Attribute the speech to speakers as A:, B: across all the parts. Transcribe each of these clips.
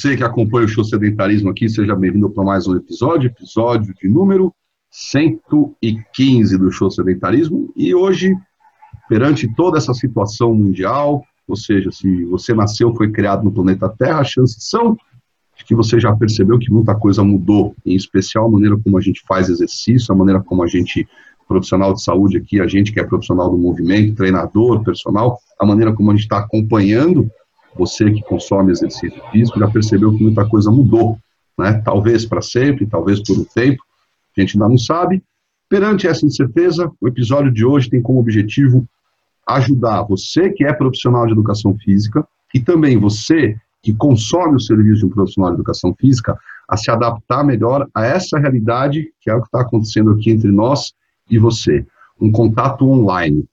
A: você que acompanha o show Sedentarismo aqui, seja bem-vindo para mais um episódio, episódio de número 115 do show Sedentarismo. E hoje, perante toda essa situação mundial, ou seja, se você nasceu, foi criado no planeta Terra, as chances são que você já percebeu que muita coisa mudou, em especial a maneira como a gente faz exercício, a maneira como a gente, profissional de saúde aqui, a gente que é profissional do movimento, treinador, personal, a maneira como a gente está acompanhando você que consome exercício físico, já percebeu que muita coisa mudou, né? Talvez para sempre, talvez por um tempo, a gente ainda não sabe. Perante essa incerteza, o episódio de hoje tem como objetivo ajudar você que é profissional de educação física e também você que consome o serviço de um profissional de educação física a se adaptar melhor a essa realidade que é o que está acontecendo aqui entre nós e você. Um contato online.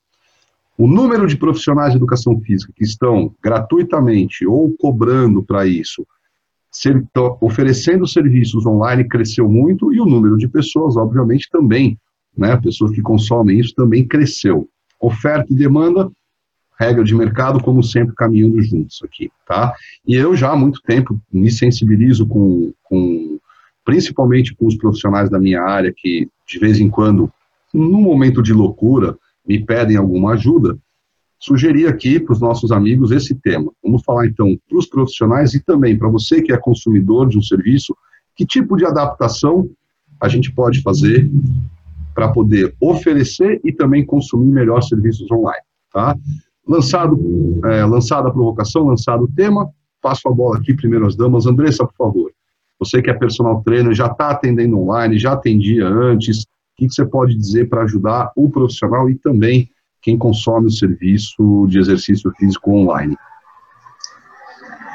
A: O número de profissionais de educação física que estão gratuitamente ou cobrando para isso, oferecendo serviços online cresceu muito e o número de pessoas, obviamente, também, né, pessoas que consomem isso também cresceu. Oferta e demanda, regra de mercado, como sempre, caminhando juntos aqui, tá? E eu já há muito tempo me sensibilizo com, com principalmente com os profissionais da minha área que, de vez em quando, num momento de loucura, me pedem alguma ajuda, sugerir aqui para os nossos amigos esse tema. Vamos falar então para os profissionais e também para você que é consumidor de um serviço, que tipo de adaptação a gente pode fazer para poder oferecer e também consumir melhor serviços online, tá? Lançado, é, lançada a provocação, lançado o tema, passo a bola aqui primeiro às damas. Andressa, por favor. Você que é personal trainer, já está atendendo online, já atendia antes, que, você pode dizer para ajudar o profissional e também quem consome o serviço de exercício físico online?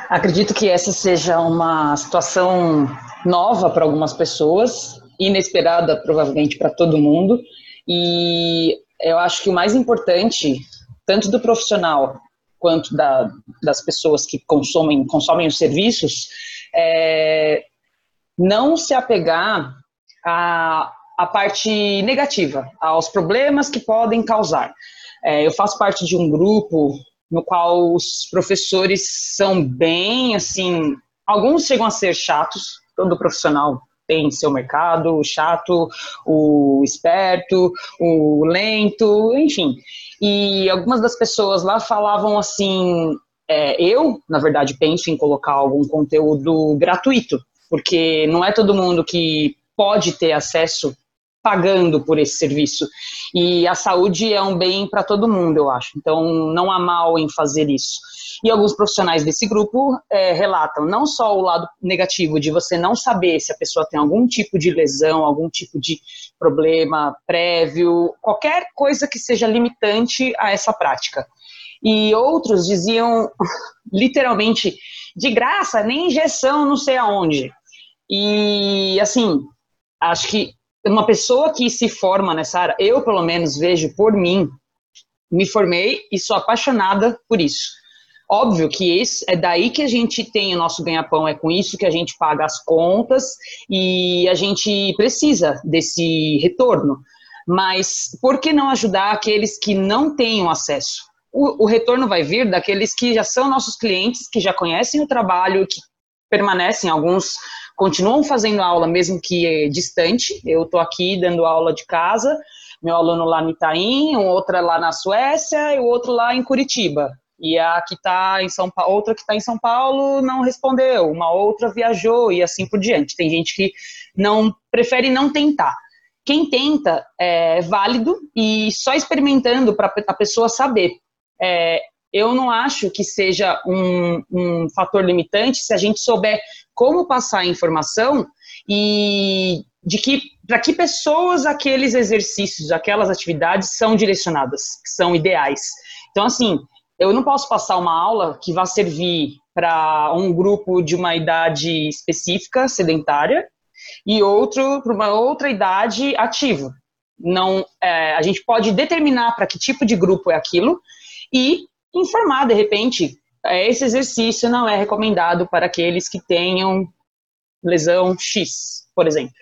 B: Acredito que essa seja uma situação nova para algumas pessoas, inesperada provavelmente para todo mundo, e eu acho que o mais importante, tanto do profissional quanto da, das pessoas que consomem, consomem os serviços, é não se apegar a a parte negativa, aos problemas que podem causar. É, eu faço parte de um grupo no qual os professores são bem, assim, alguns chegam a ser chatos, todo profissional tem seu mercado, o chato, o esperto, o lento, enfim. E algumas das pessoas lá falavam assim, é, eu, na verdade, penso em colocar algum conteúdo gratuito, porque não é todo mundo que pode ter acesso pagando por esse serviço. E a saúde é um bem para todo mundo, eu acho. Então, não há mal em fazer isso. E alguns profissionais desse grupo é, relatam não só o lado negativo de você não saber se a pessoa tem algum tipo de lesão, algum tipo de problema prévio, qualquer coisa que seja limitante a essa prática. E outros diziam, literalmente, de graça, nem injeção, não sei aonde. E, assim, acho que uma pessoa que se forma nessa área, eu pelo menos vejo por mim, me formei e sou apaixonada por isso. Óbvio que esse, é daí que a gente tem o nosso ganha-pão, é com isso que a gente paga as contas e a gente precisa desse retorno. Mas por que não ajudar aqueles que não têm acesso? O, o retorno vai vir daqueles que já são nossos clientes, que já conhecem o trabalho, que permanecem, alguns continuam fazendo aula mesmo que é distante. Eu estou aqui dando aula de casa, meu aluno lá no Itaim, um outro lá na Suécia e o outro lá em Curitiba. E a que está em São Paulo, outra que está em São Paulo não respondeu, uma outra viajou e assim por diante. Tem gente que não prefere não tentar. Quem tenta é válido e só experimentando para a pessoa saber. É, eu não acho que seja um, um fator limitante se a gente souber como passar a informação e de que para que pessoas aqueles exercícios, aquelas atividades são direcionadas, são ideais. Então, assim, eu não posso passar uma aula que vá servir para um grupo de uma idade específica, sedentária, e outro para uma outra idade ativa. Não, é, a gente pode determinar para que tipo de grupo é aquilo e informar, de repente, esse exercício não é recomendado para aqueles que tenham lesão X, por exemplo.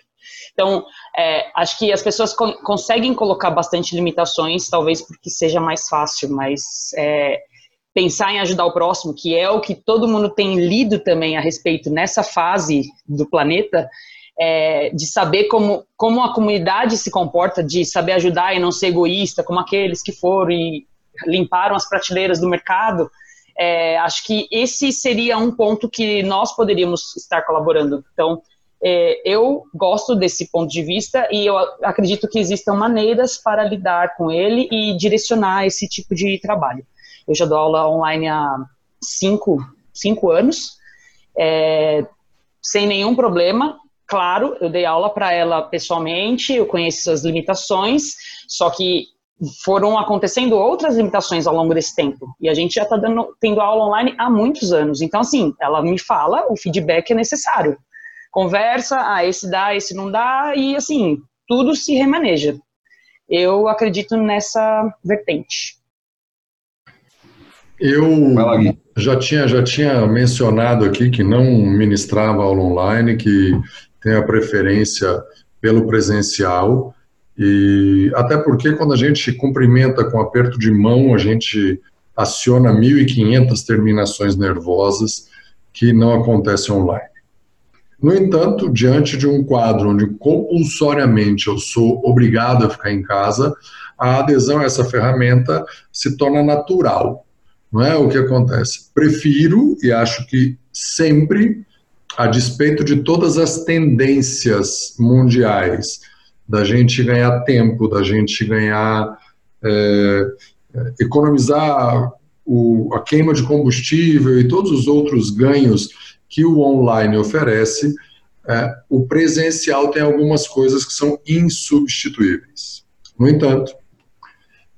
B: Então, é, acho que as pessoas co conseguem colocar bastante limitações, talvez porque seja mais fácil, mas é, pensar em ajudar o próximo, que é o que todo mundo tem lido também a respeito nessa fase do planeta, é, de saber como, como a comunidade se comporta, de saber ajudar e não ser egoísta, como aqueles que foram e limparam as prateleiras do mercado, é, acho que esse seria um ponto que nós poderíamos estar colaborando. Então, é, eu gosto desse ponto de vista e eu acredito que existam maneiras para lidar com ele e direcionar esse tipo de trabalho. Eu já dou aula online há cinco, cinco anos, é, sem nenhum problema. Claro, eu dei aula para ela pessoalmente, eu conheço as limitações, só que foram acontecendo outras limitações ao longo desse tempo. E a gente já está tendo aula online há muitos anos. Então, assim, ela me fala, o feedback é necessário. Conversa, ah, esse dá, esse não dá, e assim, tudo se remaneja. Eu acredito nessa vertente.
C: Eu já tinha, já tinha mencionado aqui que não ministrava aula online, que tem a preferência pelo presencial, e até porque quando a gente cumprimenta com aperto de mão, a gente aciona 1.500 terminações nervosas que não acontecem online. No entanto, diante de um quadro onde compulsoriamente eu sou obrigado a ficar em casa, a adesão a essa ferramenta se torna natural. Não é o que acontece. Prefiro e acho que sempre, a despeito de todas as tendências mundiais, da gente ganhar tempo, da gente ganhar, é, economizar o, a queima de combustível e todos os outros ganhos que o online oferece, é, o presencial tem algumas coisas que são insubstituíveis. No entanto,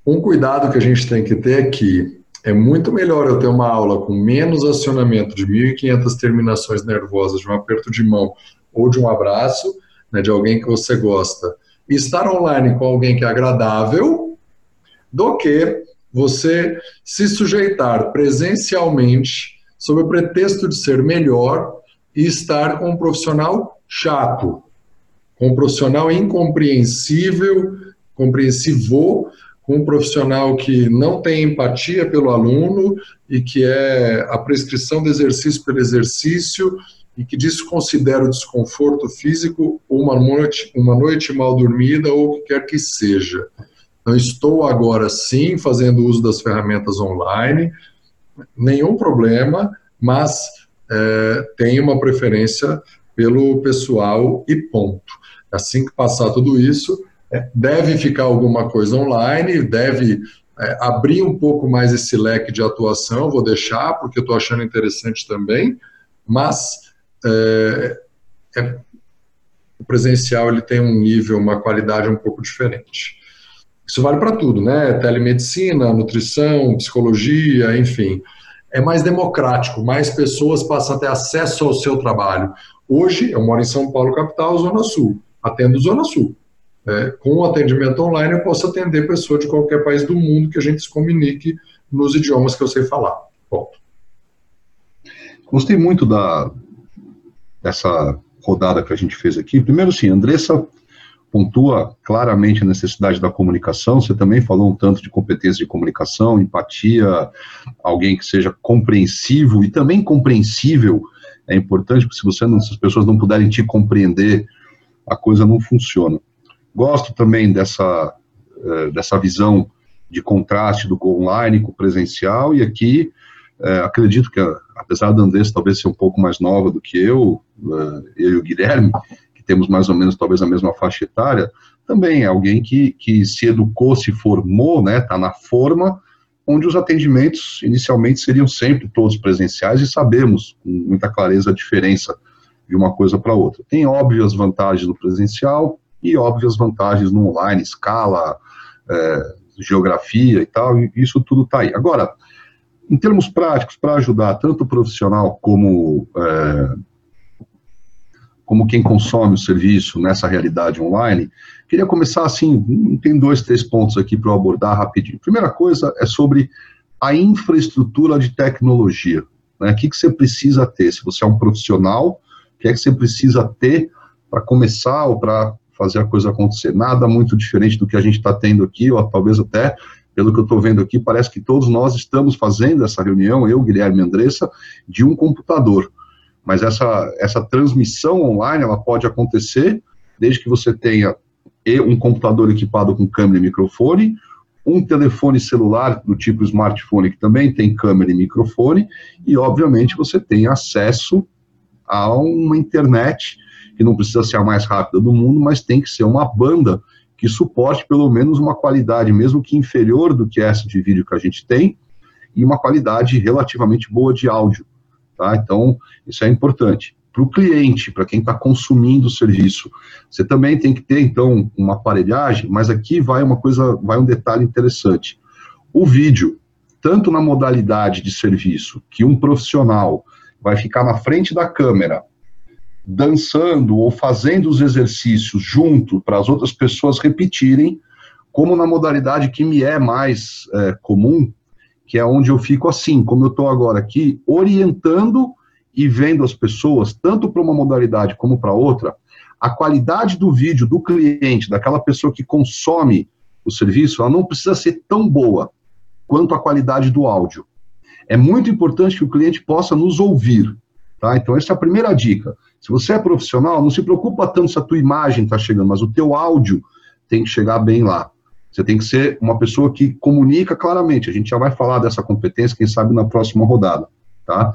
C: um cuidado que a gente tem que ter é que é muito melhor eu ter uma aula com menos acionamento de 1.500 terminações nervosas de um aperto de mão ou de um abraço, né, de alguém que você gosta, e estar online com alguém que é agradável, do que você se sujeitar presencialmente, sob o pretexto de ser melhor, e estar com um profissional chato, com um profissional incompreensível, compreensivo, com um profissional que não tem empatia pelo aluno e que é a prescrição do exercício pelo exercício e que desconsidera o desconforto físico ou uma noite, uma noite mal dormida ou o que quer que seja. Então, estou agora sim fazendo uso das ferramentas online, nenhum problema, mas é, tenho uma preferência pelo pessoal e ponto. Assim que passar tudo isso, é, deve ficar alguma coisa online, deve é, abrir um pouco mais esse leque de atuação, vou deixar, porque estou achando interessante também, mas é, é, o presencial ele tem um nível, uma qualidade um pouco diferente. Isso vale para tudo, né? Telemedicina, nutrição, psicologia, enfim. É mais democrático, mais pessoas passam a ter acesso ao seu trabalho. Hoje, eu moro em São Paulo, capital, Zona Sul. Atendo Zona Sul. É, com o atendimento online, eu posso atender pessoa de qualquer país do mundo que a gente se comunique nos idiomas que eu sei falar. Ponto.
A: Gostei muito da, dessa rodada que a gente fez aqui. Primeiro, sim, Andressa pontua claramente a necessidade da comunicação. Você também falou um tanto de competência de comunicação, empatia, alguém que seja compreensivo e também compreensível. É importante, porque se você não, se as pessoas não puderem te compreender, a coisa não funciona. Gosto também dessa, eh, dessa visão de contraste do online com o presencial, e aqui eh, acredito que, apesar da Andressa talvez ser um pouco mais nova do que eu, eh, eu e o Guilherme, que temos mais ou menos talvez a mesma faixa etária, também é alguém que, que se educou, se formou, né, está na forma, onde os atendimentos inicialmente seriam sempre todos presenciais e sabemos com muita clareza a diferença de uma coisa para outra. Tem óbvias vantagens no presencial, e óbvias vantagens no online, escala, é, geografia e tal, e isso tudo está aí. Agora, em termos práticos, para ajudar tanto o profissional como, é, como quem consome o serviço nessa realidade online, queria começar assim, tem dois, três pontos aqui para eu abordar rapidinho. Primeira coisa é sobre a infraestrutura de tecnologia. Né? O que, que você precisa ter? Se você é um profissional, o que é que você precisa ter para começar ou para fazer a coisa acontecer. Nada muito diferente do que a gente está tendo aqui, ou talvez até pelo que eu estou vendo aqui, parece que todos nós estamos fazendo essa reunião, eu, Guilherme e Andressa, de um computador. Mas essa, essa transmissão online, ela pode acontecer desde que você tenha um computador equipado com câmera e microfone, um telefone celular do tipo smartphone que também tem câmera e microfone, e obviamente você tem acesso a uma internet que não precisa ser a mais rápida do mundo, mas tem que ser uma banda que suporte pelo menos uma qualidade, mesmo que inferior do que essa de vídeo que a gente tem, e uma qualidade relativamente boa de áudio. Tá? Então, isso é importante. Para o cliente, para quem está consumindo o serviço, você também tem que ter, então, uma aparelhagem, mas aqui vai uma coisa, vai um detalhe interessante. O vídeo, tanto na modalidade de serviço, que um profissional vai ficar na frente da câmera, dançando ou fazendo os exercícios junto para as outras pessoas repetirem, como na modalidade que me é mais é, comum, que é onde eu fico assim, como eu estou agora aqui, orientando e vendo as pessoas, tanto para uma modalidade como para outra, a qualidade do vídeo do cliente, daquela pessoa que consome o serviço, ela não precisa ser tão boa quanto a qualidade do áudio. É muito importante que o cliente possa nos ouvir. Tá? Então, essa é a primeira dica. Se você é profissional, não se preocupa tanto se a tua imagem está chegando, mas o teu áudio tem que chegar bem lá. Você tem que ser uma pessoa que comunica claramente. A gente já vai falar dessa competência, quem sabe, na próxima rodada. Tá?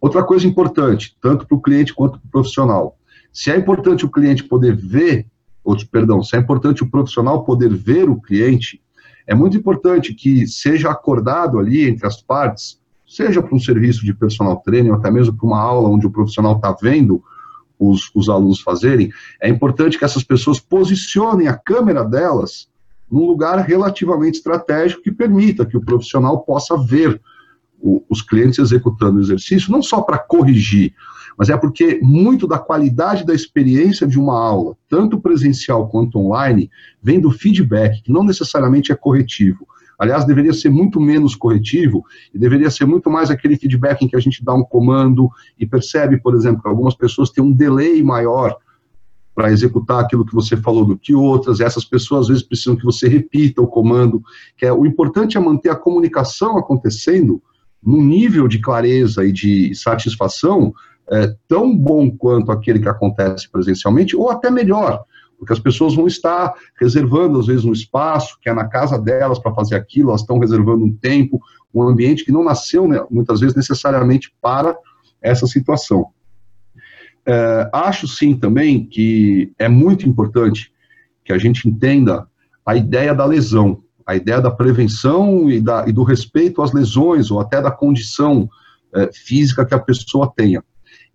A: Outra coisa importante, tanto para o cliente quanto para o profissional. Se é importante o cliente poder ver, ou, perdão, se é importante o profissional poder ver o cliente, é muito importante que seja acordado ali entre as partes, seja para um serviço de personal training, ou até mesmo para uma aula onde o profissional está vendo os, os alunos fazerem, é importante que essas pessoas posicionem a câmera delas num lugar relativamente estratégico que permita que o profissional possa ver o, os clientes executando o exercício, não só para corrigir, mas é porque muito da qualidade da experiência de uma aula, tanto presencial quanto online, vem do feedback, que não necessariamente é corretivo. Aliás, deveria ser muito menos corretivo e deveria ser muito mais aquele feedback em que a gente dá um comando e percebe, por exemplo, que algumas pessoas têm um delay maior para executar aquilo que você falou do que outras, essas pessoas às vezes precisam que você repita o comando, que é o importante é manter a comunicação acontecendo num nível de clareza e de satisfação é, tão bom quanto aquele que acontece presencialmente, ou até melhor, porque as pessoas vão estar reservando, às vezes, um espaço que é na casa delas para fazer aquilo, elas estão reservando um tempo, um ambiente que não nasceu, né, muitas vezes, necessariamente para essa situação. É, acho sim também que é muito importante que a gente entenda a ideia da lesão, a ideia da prevenção e, da, e do respeito às lesões ou até da condição é, física que a pessoa tenha.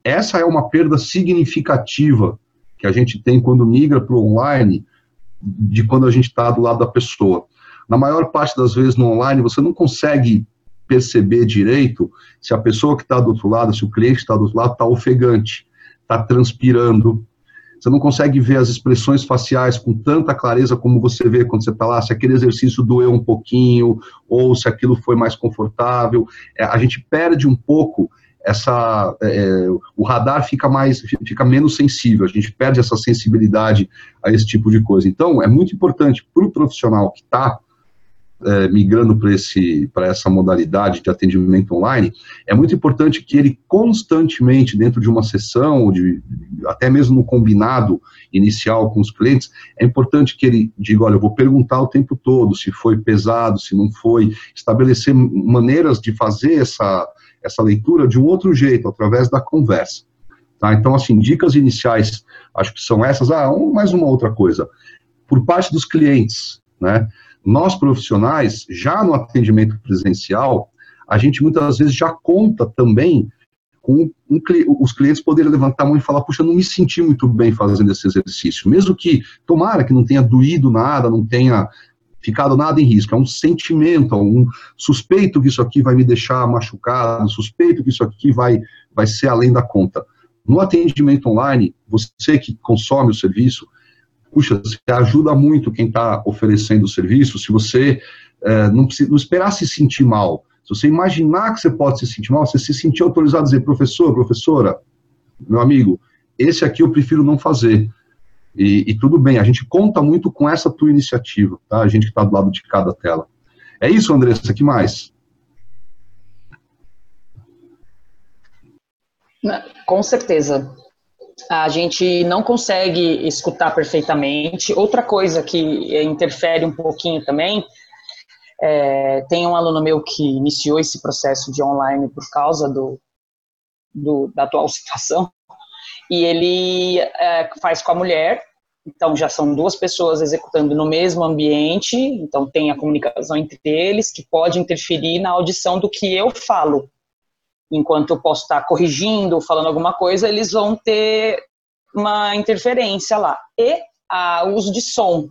A: Essa é uma perda significativa que a gente tem quando migra para o online, de quando a gente está do lado da pessoa. Na maior parte das vezes no online, você não consegue perceber direito se a pessoa que está do outro lado, se o cliente está do outro lado está ofegante está transpirando. Você não consegue ver as expressões faciais com tanta clareza como você vê quando você está lá, se aquele exercício doeu um pouquinho, ou se aquilo foi mais confortável. É, a gente perde um pouco essa. É, é o radar fica mais, fica menos sensível, a gente perde essa sensibilidade a esse tipo de coisa. Então, é muito importante para o profissional que está é, migrando para essa modalidade de atendimento online, é muito importante que ele constantemente, dentro de uma sessão, de, até mesmo no combinado inicial com os clientes, é importante que ele diga, olha, eu vou perguntar o tempo todo se foi pesado, se não foi, estabelecer maneiras de fazer essa, essa leitura de um outro jeito, através da conversa. Tá? Então, assim, dicas iniciais, acho que são essas. Ah, um, mais uma outra coisa. Por parte dos clientes, né? Nós profissionais, já no atendimento presencial, a gente muitas vezes já conta também com um, os clientes poderem levantar a mão e falar, puxa, não me senti muito bem fazendo esse exercício. Mesmo que, tomara que não tenha doído nada, não tenha ficado nada em risco, é um sentimento, é um suspeito que isso aqui vai me deixar machucado, suspeito que isso aqui vai, vai ser além da conta. No atendimento online, você que consome o serviço, puxa, você ajuda muito quem está oferecendo o serviço, se você é, não, não esperar se sentir mal, se você imaginar que você pode se sentir mal, você se sentir autorizado a dizer, professor, professora, meu amigo, esse aqui eu prefiro não fazer. E, e tudo bem, a gente conta muito com essa tua iniciativa, tá? A gente que está do lado de cada tela. É isso, Andressa, que mais?
B: Com certeza. A gente não consegue escutar perfeitamente. Outra coisa que interfere um pouquinho também, é, tem um aluno meu que iniciou esse processo de online por causa do, do da atual situação, e ele é, faz com a mulher, então já são duas pessoas executando no mesmo ambiente, então tem a comunicação entre eles que pode interferir na audição do que eu falo enquanto eu posso estar corrigindo, falando alguma coisa, eles vão ter uma interferência lá. E o uso de som.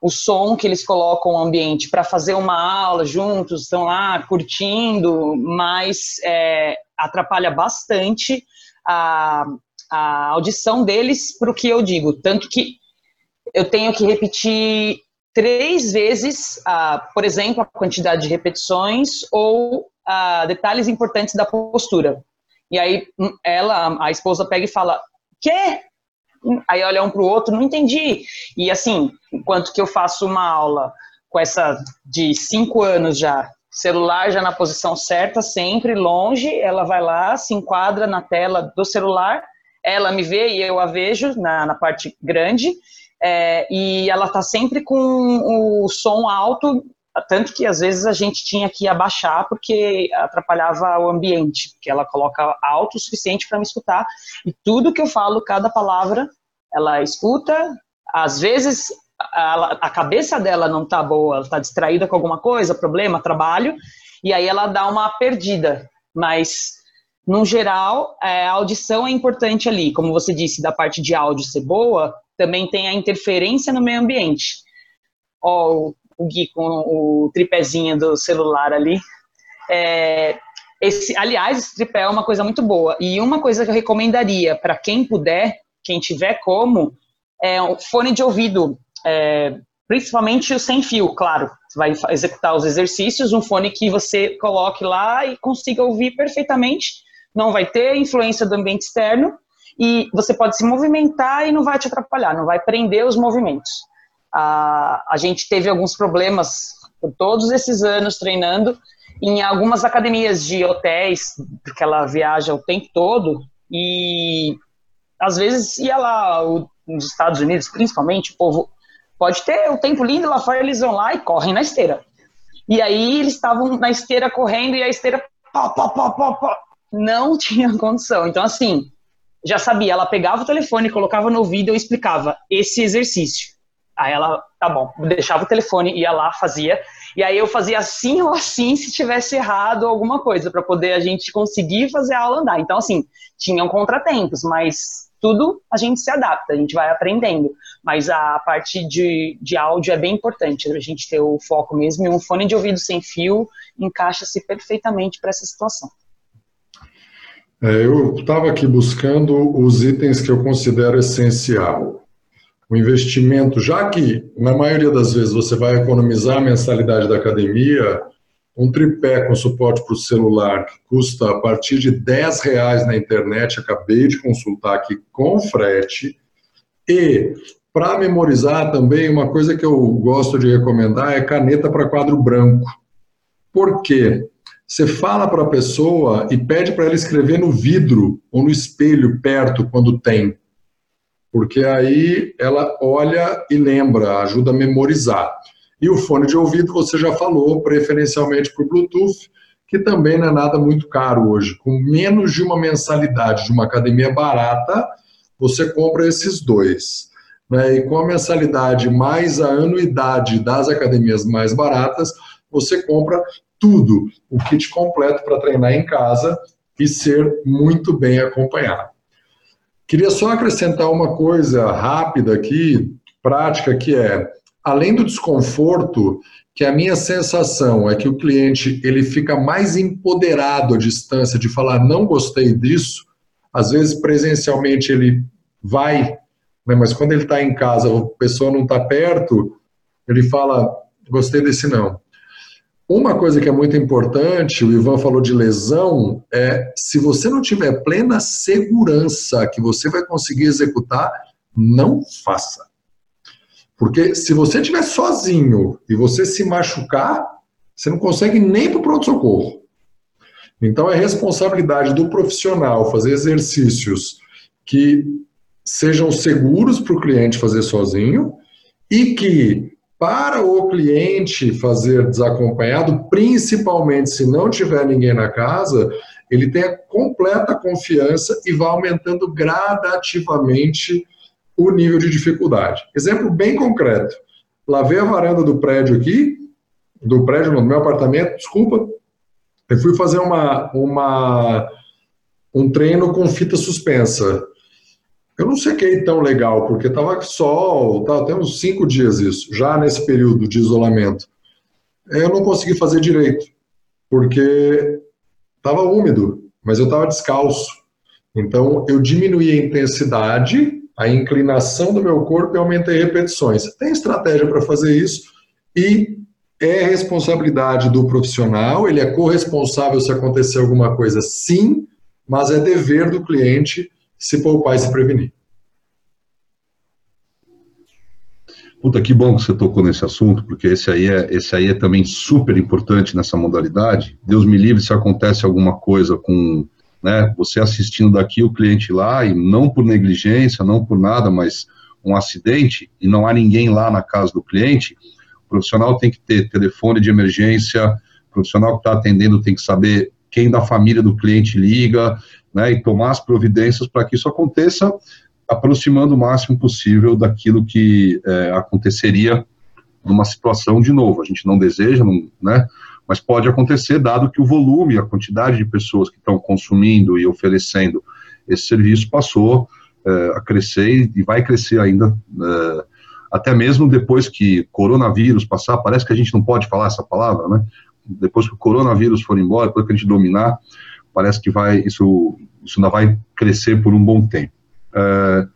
B: O som que eles colocam no ambiente para fazer uma aula juntos, estão lá curtindo, mas é, atrapalha bastante a, a audição deles para o que eu digo. Tanto que eu tenho que repetir três vezes, por exemplo, a quantidade de repetições ou uh, detalhes importantes da postura. E aí hum, ela, a esposa pega e fala, quê? Aí olha um para o outro, não entendi. E assim, enquanto que eu faço uma aula com essa de cinco anos já, celular já na posição certa, sempre longe, ela vai lá, se enquadra na tela do celular, ela me vê e eu a vejo na, na parte grande, é, e ela está sempre com o som alto tanto que às vezes a gente tinha que abaixar porque atrapalhava o ambiente, porque ela coloca alto o suficiente para me escutar, e tudo que eu falo, cada palavra, ela escuta, às vezes a, a cabeça dela não está boa, ela está distraída com alguma coisa, problema, trabalho, e aí ela dá uma perdida, mas no geral, é, a audição é importante ali, como você disse, da parte de áudio ser boa, também tem a interferência no meio ambiente. Ó, o Gui com o tripézinho do celular ali. É, esse, aliás, esse tripé é uma coisa muito boa. E uma coisa que eu recomendaria para quem puder, quem tiver como, é um fone de ouvido, é, principalmente o sem fio, claro. Você vai executar os exercícios, um fone que você coloque lá e consiga ouvir perfeitamente. Não vai ter influência do ambiente externo e você pode se movimentar e não vai te atrapalhar, não vai prender os movimentos. A, a gente teve alguns problemas por todos esses anos treinando em algumas academias de hotéis, porque ela viaja o tempo todo, e às vezes ia lá, o, nos Estados Unidos principalmente, o povo pode ter o tempo lindo lá fora, eles vão lá e correm na esteira. E aí eles estavam na esteira correndo e a esteira pá, pá, pá, pá, pá, não tinha condição. Então, assim, já sabia, ela pegava o telefone, colocava no ouvido e eu explicava esse exercício. Aí ela, tá bom, deixava o telefone, ia lá, fazia. E aí eu fazia assim ou assim se tivesse errado alguma coisa, para poder a gente conseguir fazer a aula andar. Então, assim, tinham contratempos, mas tudo a gente se adapta, a gente vai aprendendo. Mas a parte de, de áudio é bem importante, a gente ter o foco mesmo, e um fone de ouvido sem fio encaixa-se perfeitamente para essa situação.
C: É, eu estava aqui buscando os itens que eu considero essencial o investimento, já que na maioria das vezes você vai economizar a mensalidade da academia, um tripé com suporte para o celular que custa a partir de 10 reais na internet, acabei de consultar aqui com frete, e para memorizar também, uma coisa que eu gosto de recomendar é caneta para quadro branco. Por quê? Você fala para a pessoa e pede para ela escrever no vidro ou no espelho perto quando tem porque aí ela olha e lembra, ajuda a memorizar. E o fone de ouvido, você já falou, preferencialmente por Bluetooth, que também não é nada muito caro hoje. Com menos de uma mensalidade de uma academia barata, você compra esses dois. Né? E com a mensalidade mais a anuidade das academias mais baratas, você compra tudo, o kit completo para treinar em casa e ser muito bem acompanhado. Queria só acrescentar uma coisa rápida aqui, prática, que é, além do desconforto, que a minha sensação é que o cliente ele fica mais empoderado à distância de falar não gostei disso, às vezes presencialmente ele vai, né, mas quando ele está em casa, a pessoa não está perto, ele fala gostei desse não. Uma coisa que é muito importante, o Ivan falou de lesão, é se você não tiver plena segurança que você vai conseguir executar, não faça. Porque se você estiver sozinho e você se machucar, você não consegue nem para o pronto-socorro. Então, é responsabilidade do profissional fazer exercícios que sejam seguros para o cliente fazer sozinho e que, para o cliente fazer desacompanhado, principalmente se não tiver ninguém na casa, ele tenha completa confiança e vá aumentando gradativamente o nível de dificuldade. Exemplo bem concreto. Lavei a varanda do prédio aqui, do prédio, no meu apartamento, desculpa. Eu fui fazer uma, uma, um treino com fita suspensa. Eu não sequei tão legal, porque estava sol, tá, até uns cinco dias isso, já nesse período de isolamento. Eu não consegui fazer direito, porque estava úmido, mas eu estava descalço. Então, eu diminuí a intensidade, a inclinação do meu corpo e aumentei repetições. Tem estratégia para fazer isso e é responsabilidade do profissional, ele é corresponsável se acontecer alguma coisa, sim, mas é dever do cliente se poupar e se prevenir.
A: Puta, que bom que você tocou nesse assunto, porque esse aí é, esse aí é também super importante nessa modalidade. Deus me livre se acontece alguma coisa com né, você assistindo daqui, o cliente lá, e não por negligência, não por nada, mas um acidente, e não há ninguém lá na casa do cliente, o profissional tem que ter telefone de emergência, o profissional que está atendendo tem que saber quem da família do cliente liga, né, e tomar as providências para que isso aconteça, aproximando o máximo possível daquilo que é, aconteceria numa situação de novo. A gente não deseja, não, né, mas pode acontecer, dado que o volume, a quantidade de pessoas que estão consumindo e oferecendo esse serviço passou é, a crescer e vai crescer ainda, é, até mesmo depois que coronavírus passar, parece que a gente não pode falar essa palavra, né? Depois que o coronavírus for embora, depois que a gente dominar, parece que vai isso, isso ainda vai crescer por um bom tempo. É,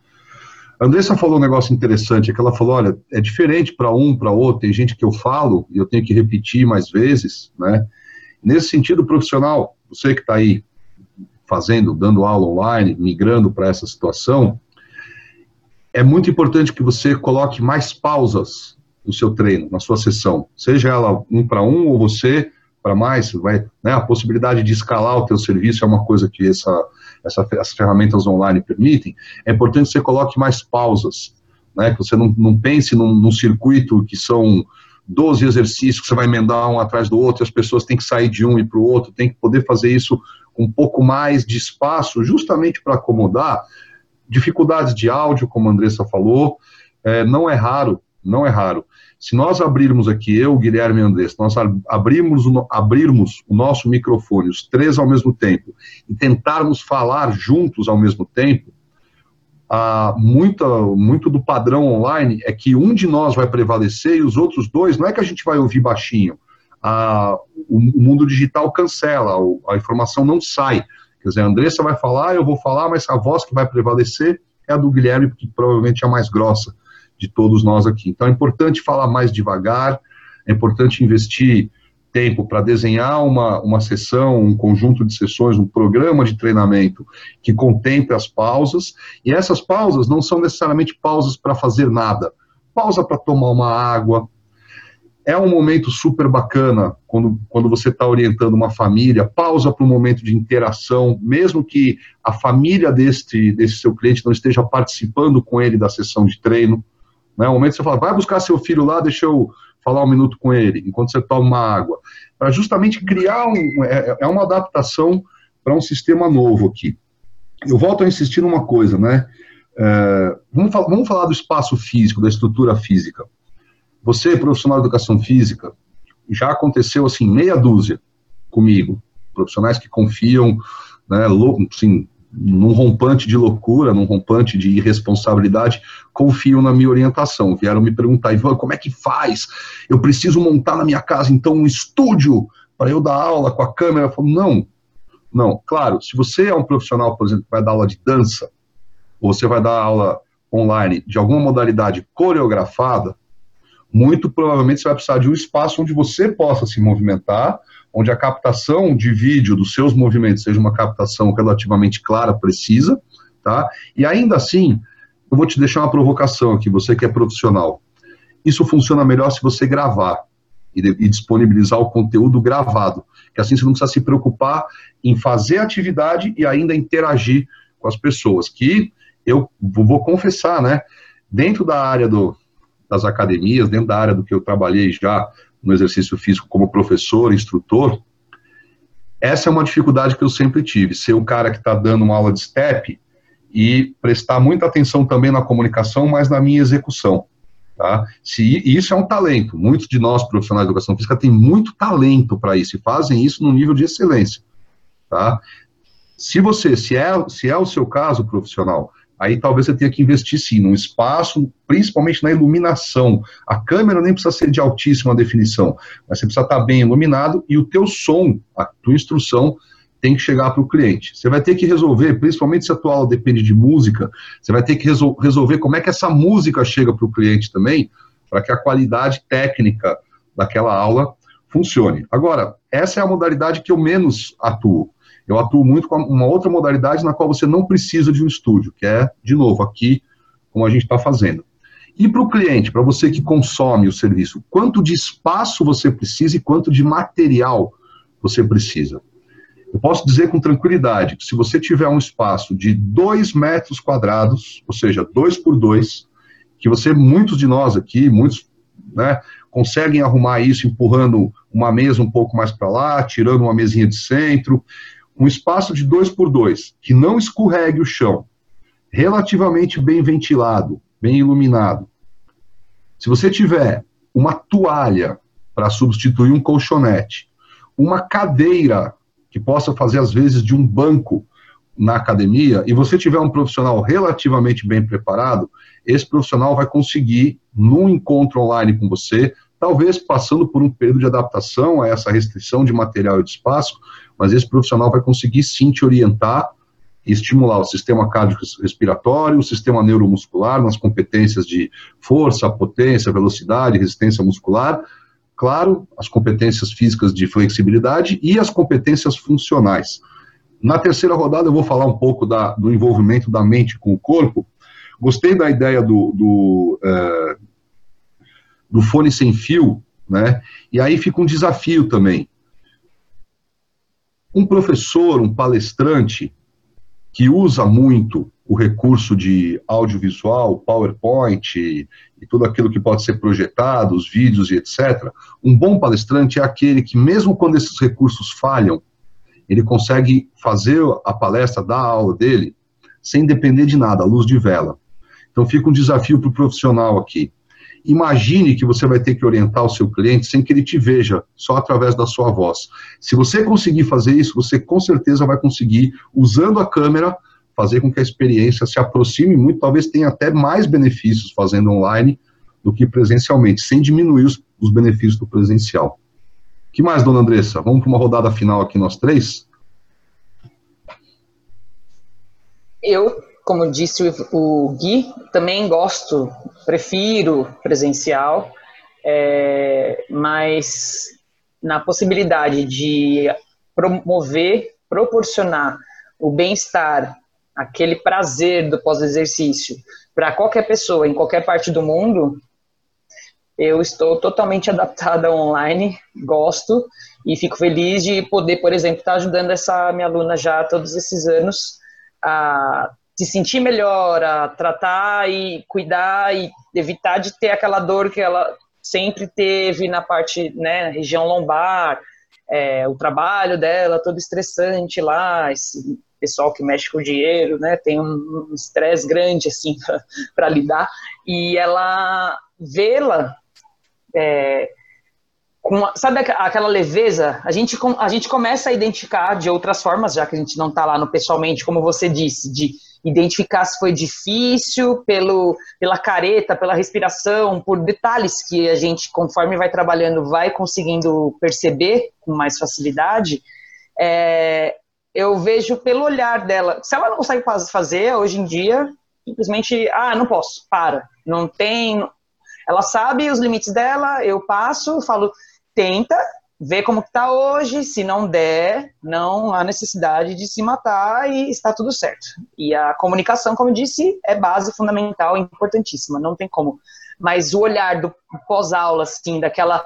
A: a Andressa falou um negócio interessante, é que ela falou, olha, é diferente para um, para outro, tem gente que eu falo e eu tenho que repetir mais vezes, né? Nesse sentido profissional, você que está aí fazendo, dando aula online, migrando para essa situação, é muito importante que você coloque mais pausas no seu treino, na sua sessão, seja ela um para um ou você para mais, vai, né, a possibilidade de escalar o teu serviço é uma coisa que essa, essa, essas ferramentas online permitem, é importante que você coloque mais pausas, né, que você não, não pense num, num circuito que são 12 exercícios que você vai emendar um atrás do outro, as pessoas têm que sair de um e para o outro, tem que poder fazer isso com um pouco mais de espaço, justamente para acomodar dificuldades de áudio, como a Andressa falou, é, não é raro, não é raro. Se nós abrirmos aqui, eu, Guilherme e nós abrirmos, abrirmos o nosso microfone, os três ao mesmo tempo, e tentarmos falar juntos ao mesmo tempo, ah, muita, muito do padrão online é que um de nós vai prevalecer e os outros dois, não é que a gente vai ouvir baixinho, ah, o, o, mundo digital cancela, a informação não sai. Quer dizer, a Andressa vai falar, eu vou falar, mas a voz que vai prevalecer é a do Guilherme, que provavelmente é a mais grossa de todos nós aqui. Então é importante falar mais devagar, é importante investir tempo para desenhar uma, uma sessão, um conjunto de sessões, um programa de treinamento que contemple as pausas, e essas pausas não são necessariamente pausas para fazer nada. Pausa para tomar uma água. É um momento super bacana quando, quando você está orientando uma família, pausa para um momento de interação, mesmo que a família deste, desse seu cliente não esteja participando com ele da sessão de treino. Né? Um momento que você fala, vai buscar seu filho lá, deixa eu falar um minuto com ele, enquanto você toma uma água. Para justamente criar um. É, é uma adaptação para um sistema novo aqui. Eu volto a insistir numa coisa, né? É, vamos, falar, vamos falar do espaço físico, da estrutura física. Você, profissional de educação física, já aconteceu assim, meia dúzia comigo, profissionais que confiam, né, assim, num rompante de loucura, num rompante de irresponsabilidade, confiam na minha orientação. Vieram me perguntar, Ivan, como é que faz? Eu preciso montar na minha casa, então, um estúdio para eu dar aula com a câmera? Eu falo, não, não. Claro, se você é um profissional, por exemplo, que vai dar aula de dança, ou você vai dar aula online de alguma modalidade coreografada, muito provavelmente você vai precisar de um espaço onde você possa se movimentar, onde a captação de vídeo dos seus movimentos seja uma captação relativamente clara, precisa, tá? E ainda assim, eu vou te deixar uma provocação aqui, você que é profissional. Isso funciona melhor se você gravar. e, e, disponibilizar o conteúdo gravado, que assim você não precisa se preocupar em fazer atividade e ainda interagir com as pessoas, que eu vou confessar, né, dentro da área do, das academias, dentro da área do que eu trabalhei já no exercício físico como professor, instrutor, essa é uma dificuldade que eu sempre tive, ser o cara que está dando uma aula de step e prestar muita atenção também na comunicação, mas na minha execução. Tá? Se, isso é um talento. Muitos de nós, profissionais de educação física, têm muito talento para isso e fazem isso no nível de excelência. Tá? Se você, se é, se é o seu caso profissional, aí talvez você tenha que investir sim num espaço, principalmente na iluminação. A câmera nem precisa ser de altíssima definição, mas você precisa estar bem iluminado e o teu som, a tua instrução tem que chegar para o cliente. Você vai ter que resolver, principalmente se a tua aula depende de música, você vai ter que resol resolver como é que essa música chega para o cliente também, para que a qualidade técnica daquela aula funcione. Agora, essa é a modalidade que eu menos atuo. Eu atuo muito com uma outra modalidade na qual você não precisa de um estúdio, que é, de novo, aqui, como a gente está fazendo. E para o cliente, para você que consome o serviço, quanto de espaço você precisa e quanto de material você precisa? Eu posso dizer com tranquilidade que se você tiver um espaço de 2 metros quadrados, ou seja, 2 por 2, que você, muitos de nós aqui, muitos, né, conseguem arrumar isso empurrando uma mesa um pouco mais para lá, tirando uma mesinha de centro, um espaço de 2 por 2, que não escorregue o chão, relativamente bem ventilado, bem iluminado. Se você tiver uma toalha para substituir um colchonete, uma cadeira que possa fazer, às vezes, de um banco na academia, e você tiver um profissional relativamente bem preparado, esse profissional vai conseguir, num encontro online com você, talvez passando por um período de adaptação a essa restrição de material e de espaço, mas esse profissional vai conseguir sim te orientar e estimular o sistema cardiorrespiratório, o sistema neuromuscular, nas competências de força, potência, velocidade, resistência muscular, claro, as competências físicas de flexibilidade e as competências funcionais. Na terceira rodada, eu vou falar um pouco da, do envolvimento da mente com o corpo. Gostei da ideia do, do, é, do fone sem fio, né? E aí fica um desafio também. Um professor, um palestrante que usa muito o recurso de audiovisual, PowerPoint e, e tudo aquilo que pode ser projetado, os vídeos e etc. Um bom palestrante é aquele que, mesmo quando esses recursos falham, ele consegue fazer a palestra, dar a aula dele, sem depender de nada, à luz de vela. Então fica um desafio para o profissional aqui. Imagine que você vai ter que orientar o seu cliente sem que ele te veja, só através da sua voz. Se você conseguir fazer isso, você com certeza vai conseguir, usando a câmera, fazer com que a experiência se aproxime muito, talvez tenha até mais benefícios fazendo online do que presencialmente, sem diminuir os, os benefícios do presencial. que mais, dona Andressa? Vamos para uma rodada final aqui, nós três?
B: Eu, como disse o, o Gui, também gosto, prefiro presencial, é, mas na possibilidade de promover, proporcionar o bem-estar aquele prazer do pós-exercício para qualquer pessoa em qualquer parte do mundo, eu estou totalmente adaptada online, gosto e fico feliz de poder, por exemplo, estar ajudando essa minha aluna já todos esses anos a se sentir melhor, a tratar e cuidar e evitar de ter aquela dor que ela sempre teve na parte, né, região lombar, é, o trabalho dela todo estressante lá, esse pessoal que mexe com dinheiro, né, tem um estresse grande assim para lidar e ela vê-la é, com, sabe aquela leveza? A gente, a gente começa a identificar de outras formas, já que a gente não está lá no pessoalmente, como você disse, de identificar se foi difícil, pelo, pela careta, pela respiração, por detalhes que a gente, conforme vai trabalhando, vai conseguindo perceber com mais facilidade. É, eu vejo pelo olhar dela. Se ela não consegue fazer hoje em dia, simplesmente, ah, não posso, para. Não tem. Ela sabe os limites dela, eu passo, falo, tenta, vê como está hoje, se não der, não há necessidade de se matar e está tudo certo. E a comunicação, como disse, é base fundamental, importantíssima, não tem como. Mas o olhar do pós-aula, assim, daquela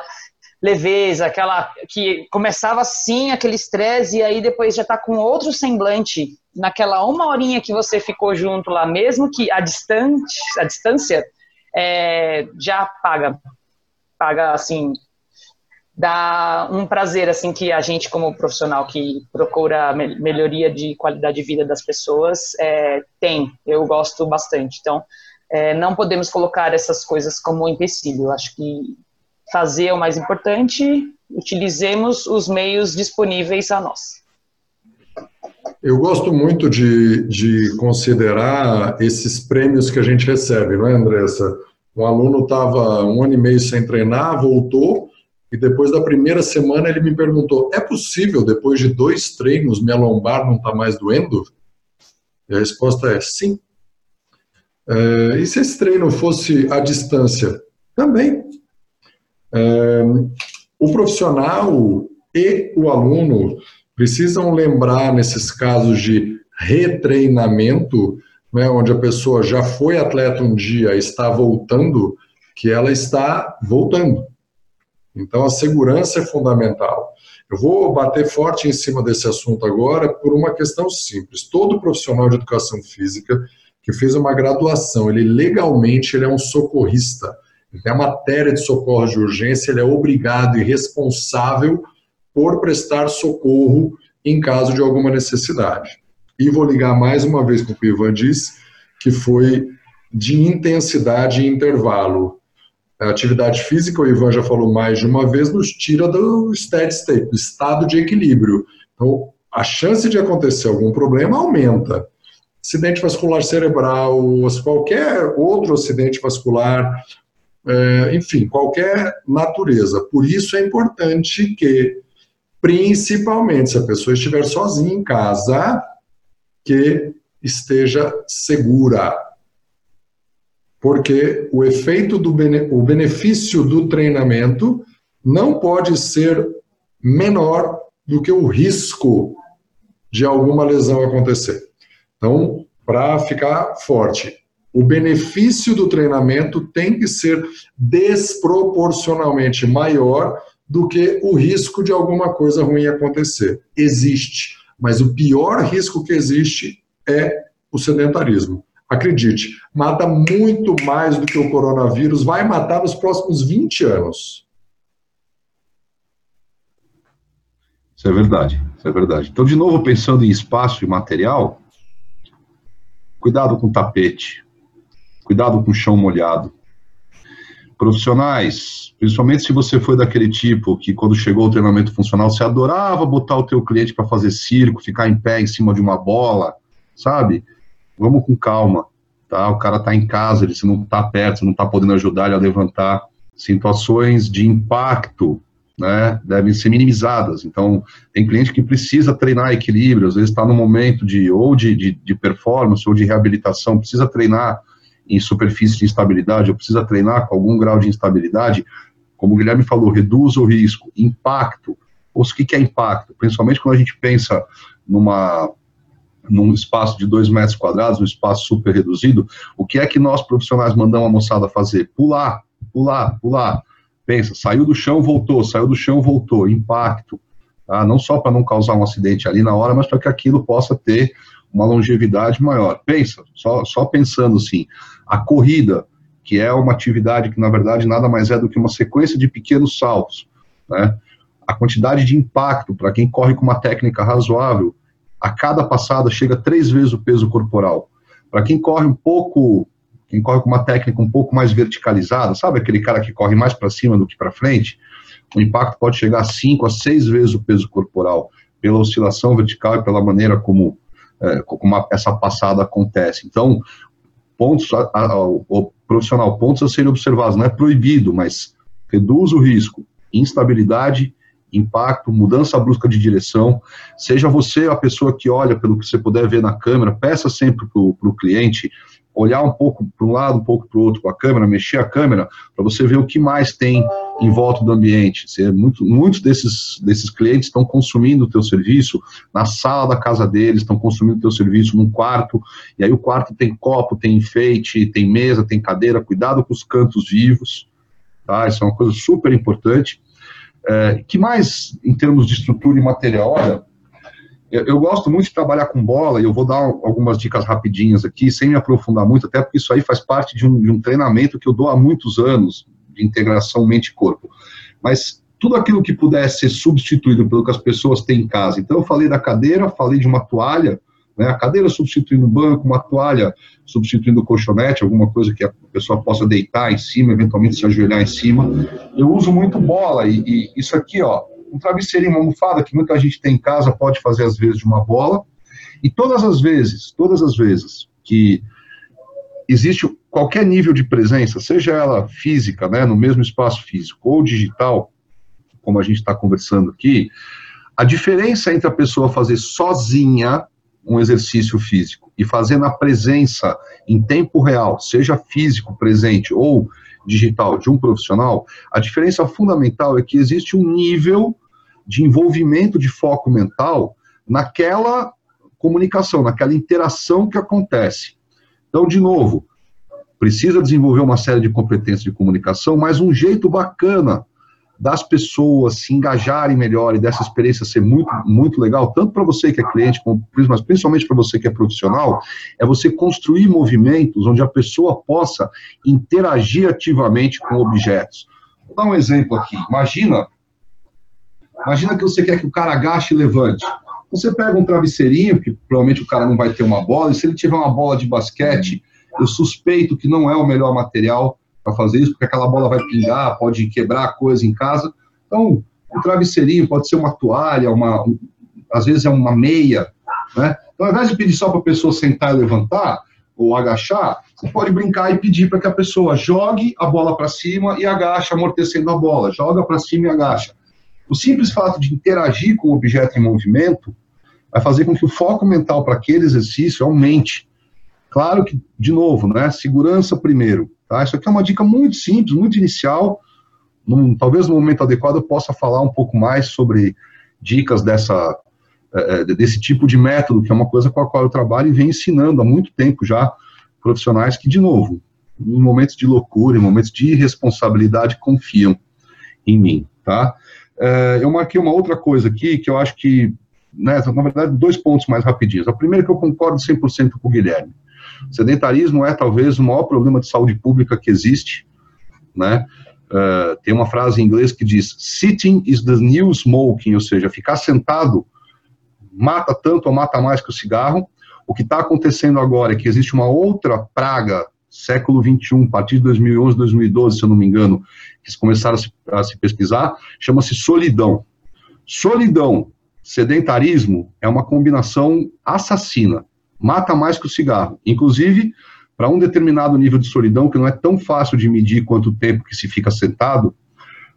B: leveza, aquela que começava assim, aquele estresse, e aí depois já está com outro semblante naquela uma horinha que você ficou junto lá, mesmo que a, distante, a distância é, já paga, paga assim, dá um prazer assim que a gente como profissional que procura melhoria de qualidade de vida das pessoas é, tem, eu gosto bastante. Então, é, não podemos colocar essas coisas como empecilho. Acho que fazer é o mais importante, utilizemos os meios disponíveis a nós.
C: Eu gosto muito de, de considerar esses prêmios que a gente recebe, não é, Andressa? Um aluno estava um ano e meio sem treinar, voltou, e depois da primeira semana ele me perguntou: é possível, depois de dois treinos, minha lombar não está mais doendo? E a resposta é sim. É, e se esse treino fosse à distância? Também. É, o profissional e o aluno precisam lembrar, nesses casos de retreinamento, né, onde a pessoa já foi atleta um dia está voltando, que ela está voltando. Então, a segurança é fundamental. Eu vou bater forte em cima desse assunto agora por uma questão simples. Todo profissional de educação física que fez uma graduação, ele legalmente ele é um socorrista. Ele a matéria de socorro de urgência, ele é obrigado e responsável por prestar socorro em caso de alguma necessidade. E vou ligar mais uma vez com o que o Ivan disse, que foi de intensidade e intervalo. A atividade física, o Ivan já falou mais de uma vez, nos tira do steady state, do estado de equilíbrio. Então, a chance de acontecer algum problema aumenta. Acidente vascular cerebral, qualquer outro acidente vascular, é, enfim, qualquer natureza. Por isso é importante que, principalmente se a pessoa estiver sozinha em casa, que esteja segura, porque o efeito do o benefício do treinamento não pode ser menor do que o risco de alguma lesão acontecer. Então, para ficar forte, o benefício do treinamento tem que ser desproporcionalmente maior do que o risco de alguma coisa ruim acontecer. Existe, mas o pior risco que existe é o sedentarismo. Acredite, mata muito mais do que o coronavírus, vai matar nos próximos 20 anos.
A: Isso é verdade, isso é verdade. Então, de novo, pensando em espaço e material, cuidado com tapete, cuidado com chão molhado. Profissionais, principalmente se você foi daquele tipo que quando chegou o treinamento funcional, você adorava botar o teu cliente para fazer circo, ficar em pé em cima de uma bola, sabe? Vamos com calma, tá? O cara está em casa, ele não está perto, não está podendo ajudar ele a levantar. Situações de impacto, né, devem ser minimizadas. Então, tem cliente que precisa treinar equilíbrio, às vezes está no momento de ou de, de, de, performance ou de reabilitação, precisa treinar em superfície de instabilidade, ou precisa treinar com algum grau de instabilidade. Como o Guilherme falou, reduz o risco. Impacto. Ou o que é impacto? Principalmente quando a gente pensa numa num espaço de dois metros quadrados, um espaço super reduzido, o que é que nós profissionais mandamos a moçada fazer? Pular, pular, pular. Pensa, saiu do chão, voltou, saiu do chão, voltou, impacto. Tá? Não só para não causar um acidente ali na hora, mas para que aquilo possa ter uma longevidade maior. Pensa, só, só pensando assim, a corrida, que é uma atividade que na verdade nada mais é do que uma sequência de pequenos saltos, né? A quantidade de impacto para quem corre com uma técnica razoável a cada passada chega três vezes o peso corporal. Para quem corre um pouco, quem corre com uma técnica um pouco mais verticalizada, sabe aquele cara que corre mais para cima do que para frente, o impacto pode chegar a cinco a seis vezes o peso corporal, pela oscilação vertical e pela maneira como, é, como essa passada acontece. Então, pontos, a, a, o profissional, pontos a serem observados, não é proibido, mas reduz o risco, instabilidade impacto, mudança brusca de direção. Seja você a pessoa que olha pelo que você puder ver na câmera, peça sempre para o cliente olhar um pouco para um lado, um pouco para o outro com a câmera, mexer a câmera, para você ver o que mais tem em volta do ambiente. Você, muito, muitos desses, desses clientes estão consumindo o teu serviço na sala da casa deles, estão consumindo o teu serviço num quarto, e aí o quarto tem copo, tem enfeite, tem mesa, tem cadeira, cuidado com os cantos vivos, tá? Isso é uma coisa super importante. É, que mais, em termos de estrutura e material? Olha, eu, eu, gosto muito de trabalhar com bola, e eu vou dar algumas dicas rapidinhas aqui, sem me aprofundar muito, até porque isso aí faz parte de um, de um treinamento que eu dou há muitos anos, de integração mente-corpo. Mas tudo aquilo que pudesse ser substituído pelo que as pessoas têm em casa. Então, eu falei da cadeira, falei de uma toalha, né, a cadeira substituindo o banco, uma toalha substituindo o colchonete, alguma coisa que a pessoa possa deitar em cima, eventualmente se ajoelhar em cima. Eu uso muito bola, e, e isso aqui, ó, um travesseirinho, uma almofada que muita gente tem em casa, pode fazer às vezes de uma bola. E todas as vezes, todas as vezes que existe qualquer nível de presença, seja ela física, né, no mesmo espaço físico, ou digital, como a gente está conversando aqui, a diferença entre a pessoa fazer sozinha um exercício físico e fazer na presença, em tempo real, seja físico presente ou digital, de um profissional, a diferença fundamental é que existe um nível de envolvimento de foco mental naquela comunicação, naquela interação que acontece. Então, de novo, precisa desenvolver uma série de competências de comunicação, mas um jeito bacana das pessoas se engajarem melhor e dessa experiência ser muito, muito legal, tanto para você que é cliente, como, mas principalmente para você que é profissional, é você construir movimentos onde a pessoa possa interagir ativamente com objetos. Vou dar um exemplo aqui. Imagina, imagina que você quer que o cara agache e levante. Você pega um travesseirinho, que provavelmente o cara não vai ter uma bola, e se ele tiver uma bola de basquete, eu suspeito que não é o melhor material para fazer isso, porque aquela bola vai pingar, pode quebrar coisa em casa. Então, um travesseirinho pode ser uma toalha, uma, um, às vezes é uma meia, né? Então, ao invés de pedir só para a pessoa sentar e levantar, ou agachar, você pode brincar e pedir para que a pessoa jogue a bola para cima e agache, amortecendo a bola. Joga para cima e agacha. O simples fato de interagir com o objeto em movimento vai fazer com que o foco mental para aquele exercício aumente. Claro que, de novo, né, segurança primeiro. Tá? Isso aqui é uma dica muito simples, muito inicial. Num, talvez no momento adequado eu possa falar um pouco mais sobre dicas dessa, é, desse tipo de método, que é uma coisa com a qual eu trabalho e venho ensinando há muito tempo já profissionais que, de novo, em momentos de loucura, em momentos de irresponsabilidade, confiam em mim. Tá? É, eu marquei uma outra coisa aqui que eu acho que, né, na verdade, dois pontos mais rapidinhos. A primeira é que eu concordo 100% com o Guilherme. Sedentarismo é talvez o maior problema de saúde pública que existe, né? Uh, tem uma frase em inglês que diz: "Sitting is the new smoking", ou seja, ficar sentado mata tanto ou mata mais que o cigarro. O que está acontecendo agora é que existe uma outra praga, século 21, a partir de 2011, 2012, se eu não me engano, que começaram a se, a se pesquisar, chama-se solidão. Solidão, sedentarismo é uma combinação assassina mata mais que o cigarro. Inclusive, para um determinado nível de solidão, que não é tão fácil de medir quanto tempo que se fica sentado,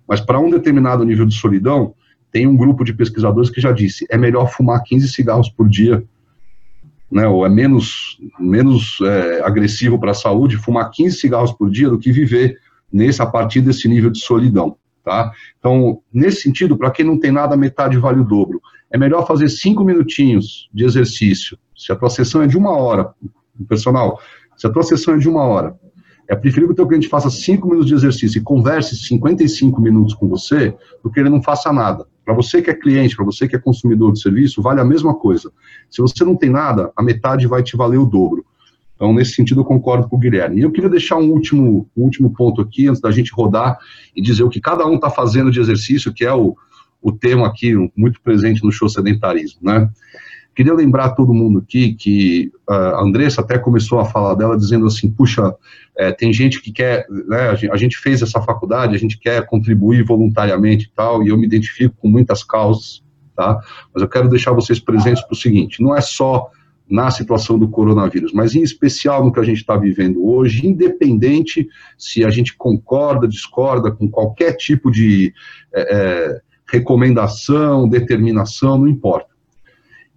A: mas para um determinado nível de solidão, tem um grupo de pesquisadores que já disse, é melhor fumar 15 cigarros por dia, né, ou é menos, menos é, agressivo para a saúde fumar 15 cigarros por dia do que viver nesse, a partir desse nível de solidão. Tá? Então, nesse sentido, para quem não tem nada, metade vale o dobro. É melhor fazer cinco minutinhos de exercício se a tua sessão é de uma hora, personal, se a tua sessão é de uma hora, é preferível que o teu cliente faça 5 minutos de exercício e converse 55 minutos com você do que ele não faça nada. Para você que é cliente, para você que é consumidor de serviço, vale a mesma coisa. Se você não tem nada, a metade vai te valer o dobro. Então, nesse sentido, eu concordo com o Guilherme. E eu queria deixar um último, um último ponto aqui, antes da gente rodar e dizer o que cada um está fazendo de exercício, que é o, o tema aqui muito presente no show sedentarismo, né? Queria lembrar todo mundo aqui que a Andressa até começou a falar dela dizendo assim, puxa, é, tem gente que quer, né, a gente fez essa faculdade, a gente quer contribuir voluntariamente e tal, e eu me identifico com muitas causas, tá? Mas eu quero deixar vocês presentes para o seguinte, não é só na situação do coronavírus, mas em especial no que a gente está vivendo hoje, independente se a gente concorda, discorda com qualquer tipo de é recomendação, determinação, não importa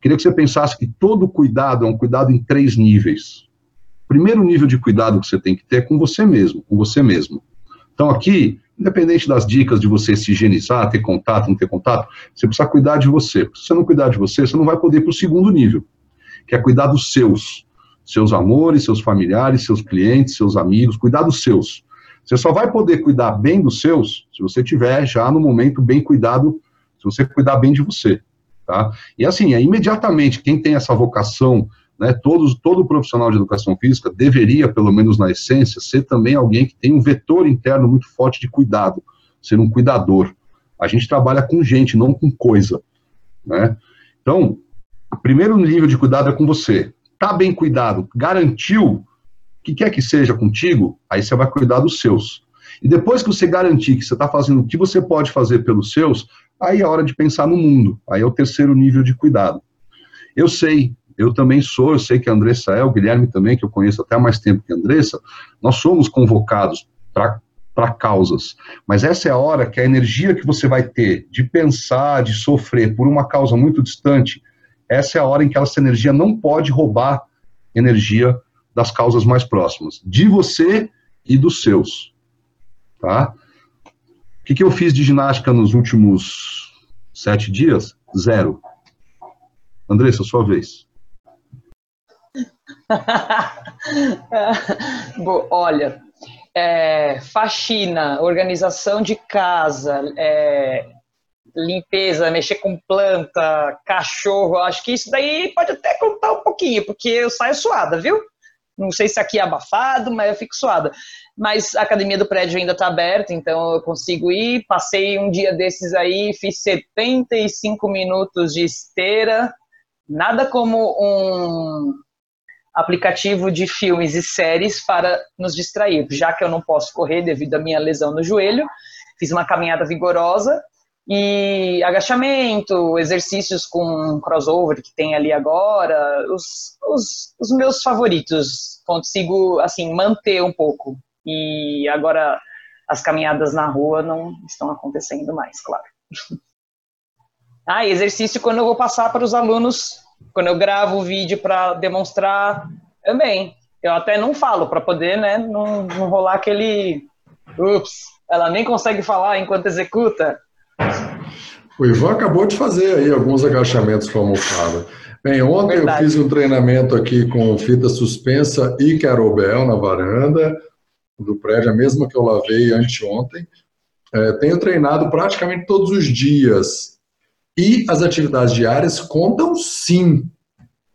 A: Queria que você pensasse que todo cuidado é um cuidado em três níveis. O primeiro nível de cuidado que você tem que ter é com você mesmo, com você mesmo. Então, aqui, independente das dicas de você se higienizar, ter contato, não ter contato, você precisa cuidar de você. Se você não cuidar de você, você não vai poder ir para o segundo nível, que é cuidar dos seus. Seus amores, seus familiares, seus clientes, seus amigos, cuidar dos seus. Você só vai poder cuidar bem dos seus se você tiver já no momento bem cuidado, se você cuidar bem de você, tá? E assim, é imediatamente quem tem essa vocação, né, todos, todo profissional de educação física deveria, pelo menos na essência, ser também alguém que tem um vetor interno muito forte de cuidado, ser um cuidador. A gente trabalha com gente, não com coisa, né? Então, o primeiro nível de cuidado é com você. Tá bem cuidado, garantiu que quer que seja contigo, aí você vai cuidar dos seus. E depois que você garantir que você está fazendo o que você pode fazer pelos seus, aí é hora de pensar no mundo. Aí é o terceiro nível de cuidado. Eu sei, eu também sou, eu sei que a Andressa é, o Guilherme também, que eu conheço até há mais tempo que a Andressa, nós somos convocados para causas. Mas essa é a hora que a energia que você vai ter de pensar, de sofrer por uma causa muito distante, essa é a hora em que essa energia não pode roubar energia das causas mais próximas, de você e dos seus. Tá? O que, que eu fiz de ginástica nos últimos sete dias? Zero. Andressa, sua vez.
B: Olha, é, faxina, organização de casa, é, limpeza, mexer com planta, cachorro, acho que isso daí pode até contar um pouquinho, porque eu saio suada, viu? Não sei se aqui é abafado, mas eu fico suada. Mas a academia do prédio ainda está aberta, então eu consigo ir. Passei um dia desses aí, fiz 75 minutos de esteira. Nada como um aplicativo de filmes e séries para nos distrair, já que eu não posso correr devido à minha lesão no joelho. Fiz uma caminhada vigorosa e agachamento, exercícios com crossover que tem ali agora, os, os, os meus favoritos, consigo, assim, manter um pouco. E agora as caminhadas na rua não estão acontecendo mais, claro. ah, exercício quando eu vou passar para os alunos, quando eu gravo o vídeo para demonstrar também. Eu até não falo para poder, né, não, não rolar aquele ups, ela nem consegue falar enquanto executa.
C: O Ivan acabou de fazer aí alguns agachamentos com a almofada. Bem, ontem Verdade. eu fiz um treinamento aqui com fita suspensa e carobel na varanda do prédio, a mesma que eu lavei anteontem. É, tenho treinado praticamente todos os dias. E as atividades diárias contam sim.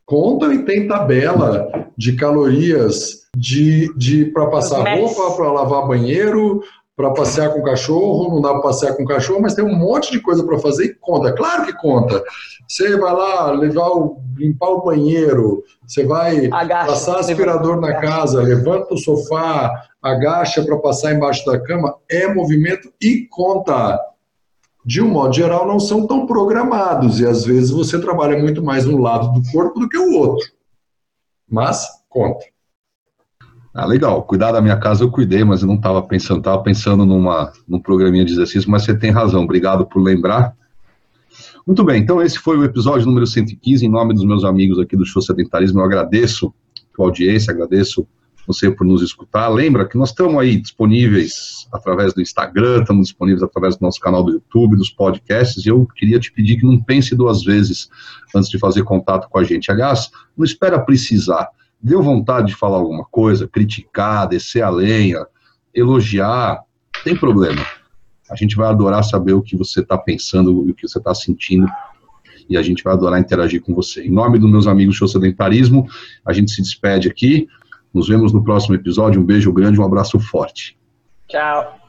C: Contam e tem tabela de calorias de, de para passar roupa, para lavar banheiro, para passear com o cachorro, não dá para passear com o cachorro, mas tem um monte de coisa para fazer e conta. Claro que conta. Você vai lá levar o, limpar o banheiro, você vai agacha, passar aspirador na agacha. casa, levanta o sofá, agacha para passar embaixo da cama, é movimento e conta. De um modo geral, não são tão programados e às vezes você trabalha muito mais um lado do corpo do que o outro. Mas conta.
A: Ah, legal. Cuidar da minha casa eu cuidei, mas eu não estava pensando, estava pensando numa, num programinha de exercício, mas você tem razão. Obrigado por lembrar. Muito bem, então esse foi o episódio número 115. Em nome dos meus amigos aqui do Show Sedentarismo, eu agradeço a tua audiência, agradeço você por nos escutar. Lembra que nós estamos aí disponíveis através do Instagram, estamos disponíveis através do nosso canal do YouTube, dos podcasts, e eu queria te pedir que não pense duas vezes antes de fazer contato com a gente. Aliás, não espera precisar deu vontade de falar alguma coisa, criticar, descer a lenha, elogiar, tem problema. A gente vai adorar saber o que você está pensando, o que você está sentindo, e a gente vai adorar interagir com você. Em nome dos meus amigos do Sedentarismo, a gente se despede aqui. Nos vemos no próximo episódio. Um beijo grande, um abraço forte.
B: Tchau.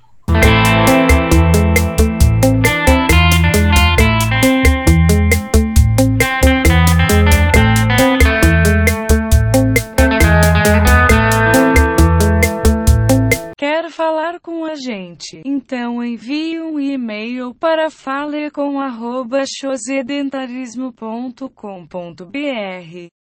D: Gente. Então envie um e-mail para falecom@chosedentarismo.com.br.